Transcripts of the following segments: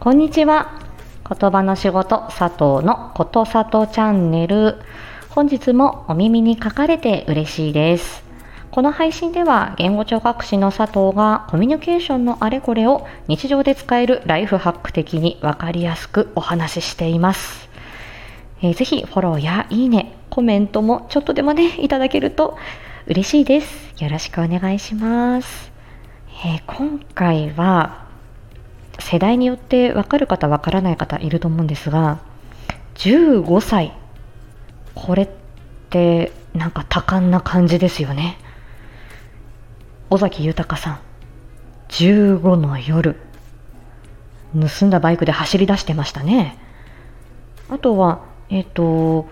こんにちは。言葉の仕事佐藤のことさとチャンネル。本日もお耳に書かれて嬉しいです。この配信では言語聴覚士の佐藤がコミュニケーションのあれこれを日常で使えるライフハック的にわかりやすくお話ししています。えー、ぜひフォローやいいね、コメントもちょっとでもね、いただけると嬉しいです。よろしくお願いします。えー、今回は世代によって分かる方分からない方いると思うんですが15歳。これってなんか多感な感じですよね。尾崎豊さん。15の夜。盗んだバイクで走り出してましたね。あとはえっ、ー、と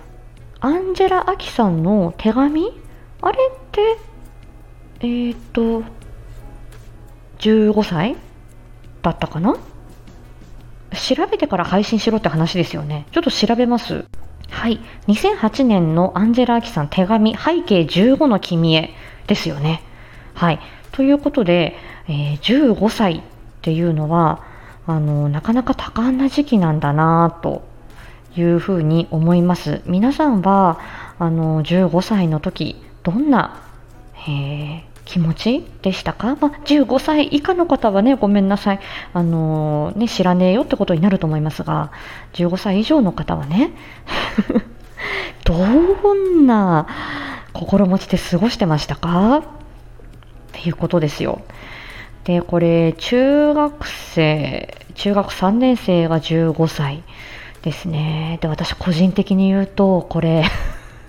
アンジェラ・アキさんの手紙？あれってえっ、ー、と15歳？だったかな？調べてから配信しろって話ですよね。ちょっと調べます。はい。2008年のアンジェラ・アキさん手紙、背景15の君へですよね。はい。ということで、えー、15歳っていうのは、あの、なかなか多感な時期なんだなというふうに思います。皆さんは、あの、15歳の時、どんな、えー、気持ちでしたか、まあ、15歳以下の方はね、ごめんなさい、あのー、ね、知らねえよってことになると思いますが、15歳以上の方はね、どんな心持ちで過ごしてましたか？っていうことですよ。で、これ、中学生、中学3年生が15歳ですね。で、私個人的に言うと、これ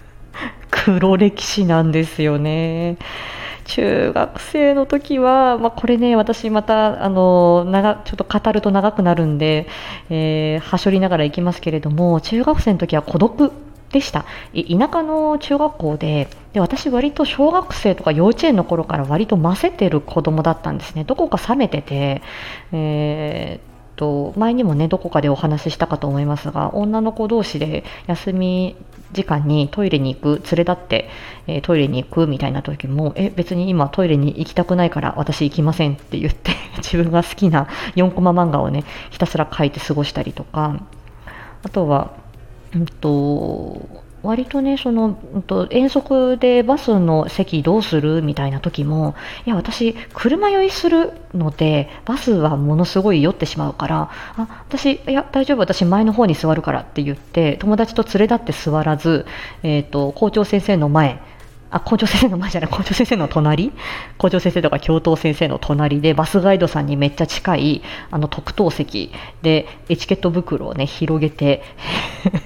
黒歴史なんですよね。中学生の時は、まあ、これね、私また、あの、長、ちょっと語ると長くなるんで、えー、はしょりながら行きますけれども、中学生の時は孤独でした。田舎の中学校で、で、私割と小学生とか幼稚園の頃から割とませてる子供だったんですね。どこか冷めてて、えーと前にもねどこかでお話ししたかと思いますが女の子同士で休み時間にトイレに行く連れ立って、えー、トイレに行くみたいな時もえ別に今トイレに行きたくないから私行きませんって言って 自分が好きな4コマ漫画をねひたすら書いて過ごしたりとかあとは、うんと割とね、その、うんと遠足でバスの席どうするみたいな時も、いや、私、車酔いするので、バスはものすごい酔ってしまうから、あ、私、いや、大丈夫、私前の方に座るからって言って、友達と連れ立って座らず、えっ、ー、と、校長先生の前、あ、校長先生の前じゃない、校長先生の隣？校長先生とか教頭先生の隣で、バスガイドさんにめっちゃ近い、あの、特等席で、エチケット袋をね、広げて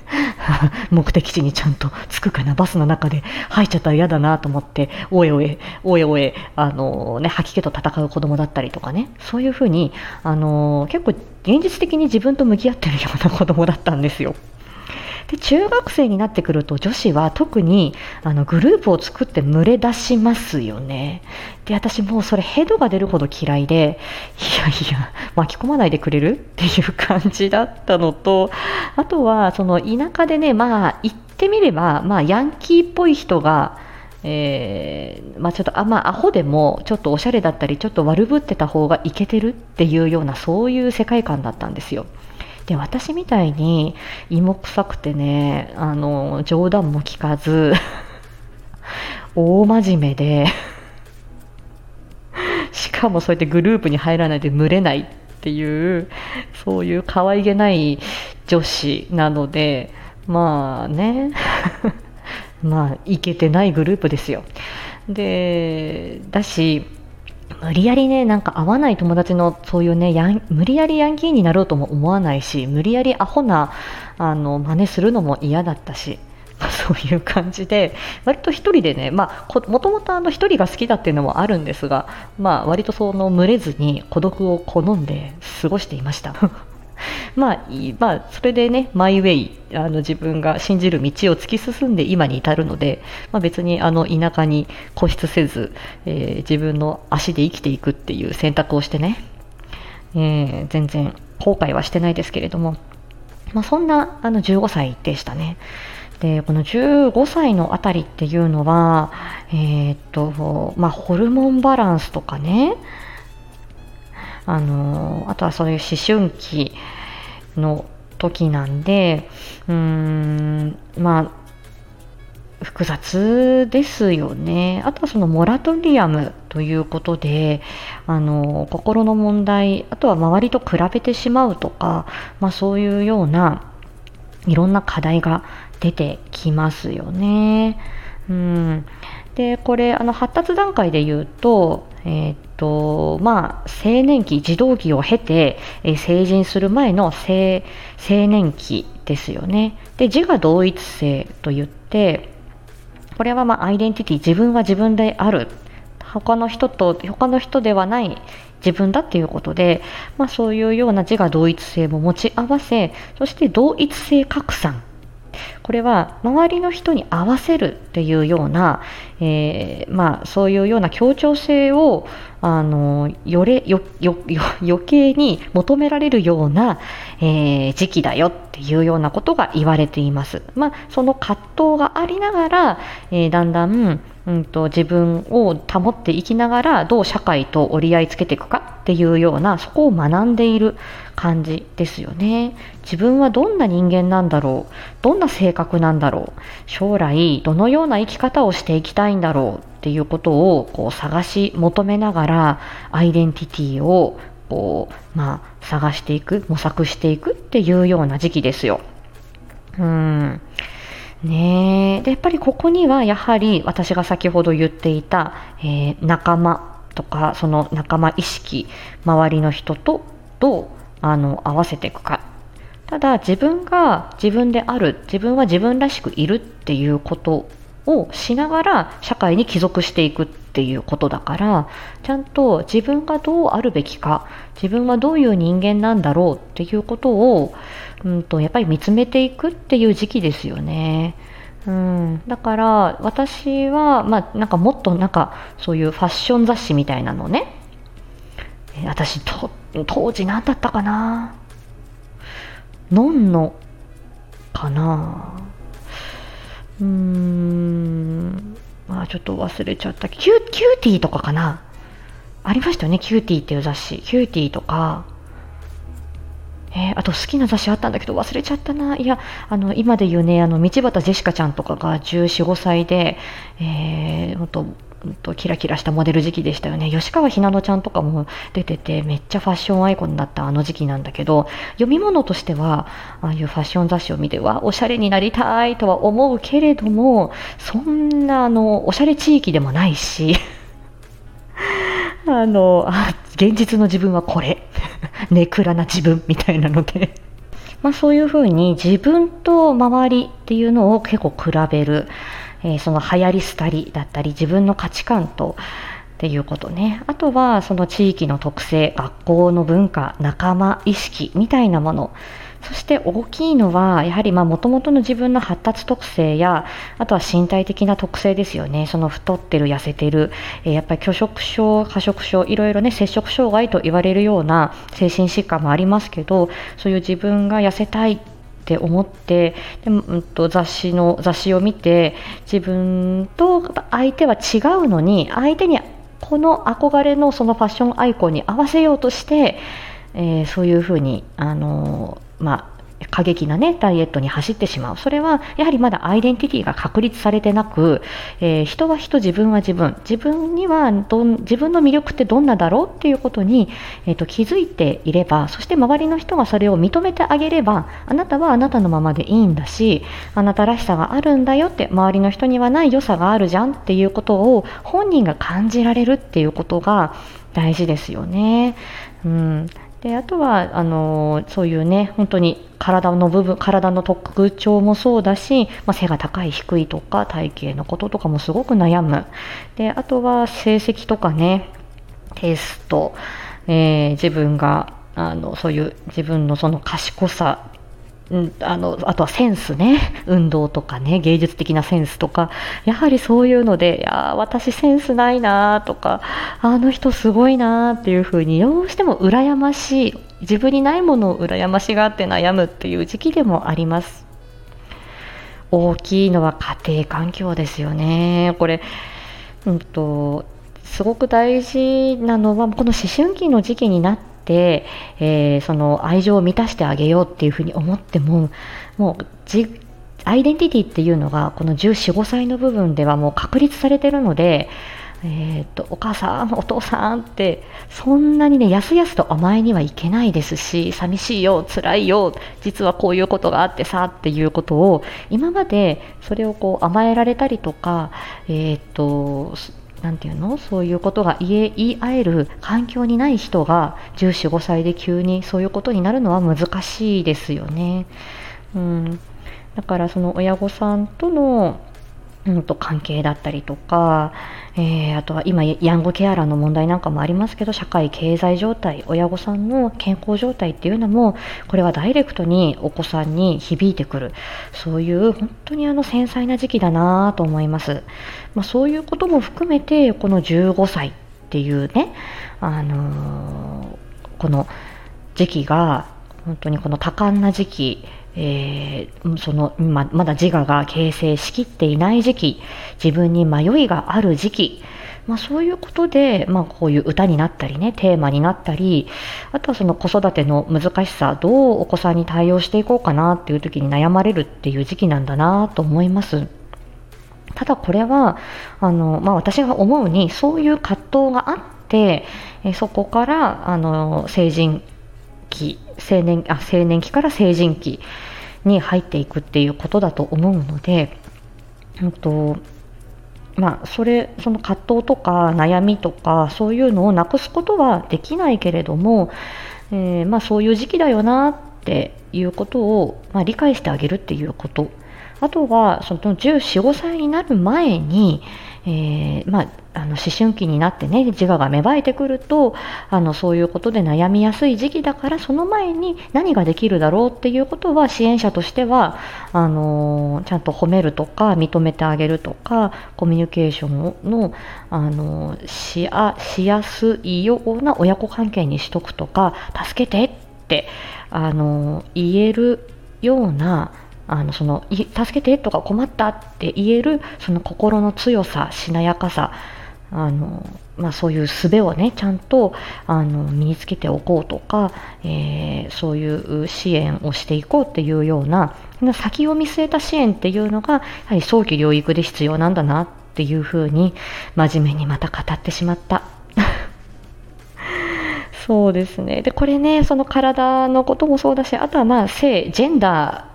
目的地にちゃんと着くかな、バスの中で。入っちゃったら嫌だなと思って、おえおえ、おえおえ、あのね、吐き気と戦う子供だったりとかね、そういうふうに、あの結構現実的に自分と向き合ってるような子供だったんですよ。で中学生になってくると女子は特にあのグループを作って群れ出しますよね。で私もうそれヘドが出るほど嫌いでいやいや巻き込まないでくれる？っていう感じだったのとあとはその田舎でねまあ言ってみれば、まあ、ヤンキーっぽい人がえー、まあ、ちょっとあ、まあ、アホでもちょっとおしゃれだったりちょっと悪ぶってた方がいけてるっていうようなそういう世界観だったんですよ。で私みたいに芋臭くてねあの冗談も聞かず 大真面目で しかもそうやってグループに入らないで群れないっていうそういう可愛げない女子なのでまあね まあいけてないグループですよ。でだし無理やりね、なんか合わない友達のそういうね、やん無理やりヤンキーになろうとも思わないし、無理やりアホなあの真似するのも嫌だったし、そういう感じで、割と1人でね、まあ、もともと1人が好きだっていうのもあるんですが、まあ、割とその群れずに孤独を好んで過ごしていました。まあ、まあ、それでね、マイウェイ、あの自分が信じる道を突き進んで今に至るので、まあ、別にあの田舎に固執せず、えー、自分の足で生きていくっていう選択をしてね、えー、全然後悔はしてないですけれども、まあ、そんなあの15歳でしたね。でこの15歳のあたりっていうのは、えー、っとまあ、ホルモンバランスとかね、あのあとはそういう思春期、の時なんでうーんまあ複雑ですよね。あとはそのモラトリアムということで、あの心の問題、あとは周りと比べてしまうとか、まあ、そういうようないろんな課題が出てきますよね。うん、でこれあの発達段階で言うと,、えー、とまあ、青年期児童期を経て、え、成人する前の青年期ですよね。で自我同一性といってこれはまアイデンティティ自分は自分である他の人と他の人ではない自分だっていうことで、まあ、そういうような自我同一性も持ち合わせそして同一性拡散これは周りの人に合わせるっていうような、えー、まあ、そういうような協調性をあのよれよよ余計に求められるような、えー、時期だよっていうようなことが言われています。まあ、その葛藤がありながら、えー、だんだんうんと、自分を保っていきながらどう社会と折り合いつけていくかっていうようなそこを学んでいる感じですよね自分はどんな人間なんだろう？どんな性格なんだろう？将来どのような生き方をしていきたいんだろう？っていうことをこう探し求めながらアイデンティティをこう、まあ、探していく模索していくっていうような時期ですよ。うん。ねでやっぱりここにはやはり私が先ほど言っていた、えー、仲間とかその仲間意識周りの人とどうあの合わせていくか。ただ自分が自分である自分は自分らしくいるっていうことをしながら社会に帰属していくっていうことだからちゃんと自分がどうあるべきか自分はどういう人間なんだろうっていうことをうんと、やっぱり見つめていくっていう時期ですよね。うん、だから私は、まあ、なんかもっとなんかそういうファッション雑誌みたいなのね。私と当時何だったかな？ non-no かな？うーんまあちょっと忘れちゃった。キュ CUTiE とかかな？ありましたよね CUTiE っていう雑誌。 CUTiE とか。えー、あと好きな雑誌あったんだけど忘れちゃったな。いや、あの、今で言うね、あの、道端ジェシカちゃんとかが14、5歳で、えー、ほんと、とキラキラしたモデル時期でしたよね。吉川ひなのちゃんとかも出てて、めっちゃファッションアイコンだったあの時期なんだけど、読み物としては、ああいうファッション雑誌を見て、わ、おしゃれになりたいとは思うけれども、そんな、あの、おしゃれ地域でもないし、あの、あ、現実の自分はこれ。ネクラな自分みたいなのでまあそういうふうに自分と周りっていうのを結構比べる、えー、その流行り廃りだったり自分の価値観とっていうことね。あとはその地域の特性、学校の文化、仲間意識みたいなもの。そして大きいのは、やはりもともとの自分の発達特性や、あとは身体的な特性ですよね。その太ってる、痩せてる、えー、やっぱり拒食症、過食症、いろいろね、摂食障害と言われるような精神疾患もありますけど、そういう自分が痩せたいって思ってでも、うん、と雑誌の雑誌を見て自分と相手は違うのに相手にこの憧れのそのファッションアイコンに合わせようとして、えー、そういうふうにあのまあ過激なね、ダイエットに走ってしまう。それは、やはりまだアイデンティティが確立されてなく、えー、人は人、自分は自分。自分にはどん、自分の魅力ってどんなだろうっていうことに、えーと、気づいていれば、そして周りの人がそれを認めてあげれば、あなたはあなたのままでいいんだし、あなたらしさがあるんだよって、周りの人にはない良さがあるじゃんっていうことを本人が感じられるっていうことが大事ですよね。うん、であとはあのそういうね本当に体の部分体の特徴もそうだし、まあ、背が高い低いとか体型のこととかもすごく悩む。であとは成績とかねテスト、えー、自分があのそういう自分のその賢さうん、あのあとはセンスね。運動とかね。芸術的なセンスとか。やはりそういうのでいや私センスないなとか。あの人すごいなっていうふうにどうしても羨ましい。自分にないものを羨ましがって悩むっていう時期でもあります。大きいのは家庭環境ですよね。これ、うんと、すごく大事なのはこの思春期の時期になってて、えー、その愛情を満たしてあげようっていうふうに思ってももうアイデンティティっていうのがこの14、5歳の部分ではもう確立されてるので、えーと、お母さん、お父さんってそんなにねやすやすと甘えにはいけないですし寂しいよ、辛いよ実はこういうことがあってさっていうことを今までそれをこう甘えられたりとか、えーと、なんていうの？そういうことが言え言い合える環境にない人が14、5歳で急にそういうことになるのは難しいですよね。うん、だからその親御さんとのうんと関係だったりとか、えー、あとは今ヤングケアラーの問題なんかもありますけど社会経済状態親御さんの健康状態っていうのもこれはダイレクトにお子さんに響いてくる。そういう本当にあの繊細な時期だなと思います、まあ、そういうことも含めてこの15歳っていうね、あのー、この時期が本当にこの多感な時期えー、そのままだ自我が形成しきっていない時期自分に迷いがある時期、まあ、そういうことで、まあ、こういう歌になったりねテーマになったりあとはその子育ての難しさどうお子さんに対応していこうかなっていう時に悩まれるっていう時期なんだなと思います。ただこれはあの、まあ、私が思うにそういう葛藤があってえそこからあの成人期青年あ青年期から成人期に入っていくっていうことだと思うので、うんとまあ、それその葛藤とか悩みとかそういうのをなくすことはできないけれども、えー、まあ、そういう時期だよなっていうことを、まあ、理解してあげるっていうこと。あとはその14、5歳になる前に、えー、まあ、あの思春期になってね自我が芽生えてくるとあのそういうことで悩みやすい時期だからその前に何ができるだろうっていうことは支援者としてはあのちゃんと褒めるとか認めてあげるとかコミュニケーションのあのしあしやすいような親子関係にしとくとか助けてってあの言えるようなあのその助けてとか困ったって言えるその心の強さしなやかさあの、まあ、そういう術をねちゃんとあの身につけておこうとか、えー、そういう支援をしていこうっていうような先を見据えた支援っていうのがやはり早期療育で必要なんだなっていうふうに真面目にまた語ってしまった。そうですね。で、これね、その体のこともそうだし、あとはまあ性、ジェンダー、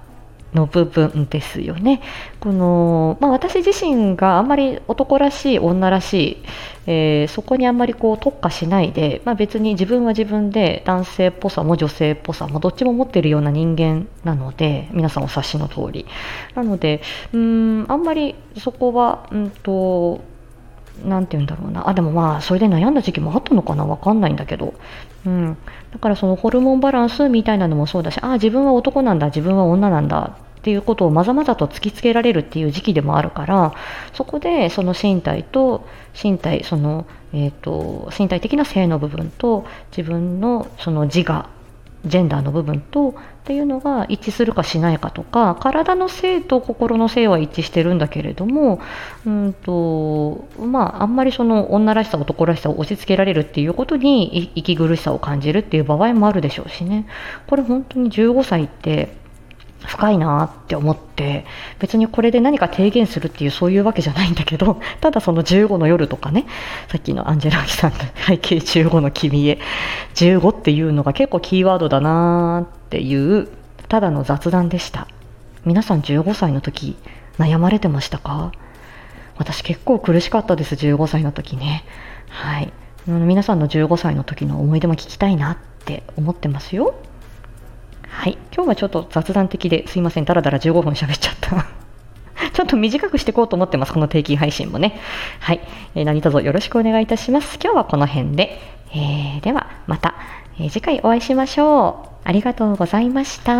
の部分ですよね。このまあ、私自身があんまり男らしい女らしい、えー、そこにあんまりこう特化しないで、まあ、別に自分は自分で男性っぽさも女性っぽさもどっちも持ってるような人間なので皆さんお察しの通りなのでうんあんまりそこはうんと何て言うんだろうな。あでもまあそれで悩んだ時期もあったのかな。分かんないんだけど、うん、だからそのホルモンバランスみたいなのもそうだしああ自分は男なんだ。自分は女なんだ。っていうことをまざまざと突きつけられるっていう時期でもあるからそこでその身体と身体その、えーと、身体的な性の部分と自分のその自我ジェンダーの部分とっていうのが一致するかしないかとか体の性と心の性は一致してるんだけれどもうんとまああんまりその女らしさ男らしさを押し付けられるっていうことに息苦しさを感じるっていう場合もあるでしょうしね。これ本当に15歳って深いなって思って別にこれで何か提言するっていうそういうわけじゃないんだけど ただその15の夜とかねさっきのアンジェラ・アキさんの背景15の君へ15っていうのが結構キーワードだなっていうただの雑談でした皆さん15歳の時悩まれてましたか？私結構苦しかったです15歳の時ねはい皆さんの15歳の時の思い出も聞きたいなって思ってますよはい、今日はちょっと雑談的ですいません、だらだら15分喋っちゃった。ちょっと短くしていこうと思ってます、この定期配信もね。はい、えー、何卒よろしくお願いいたします。今日はこの辺で、えー、ではまた、えー、次回お会いしましょう。ありがとうございました。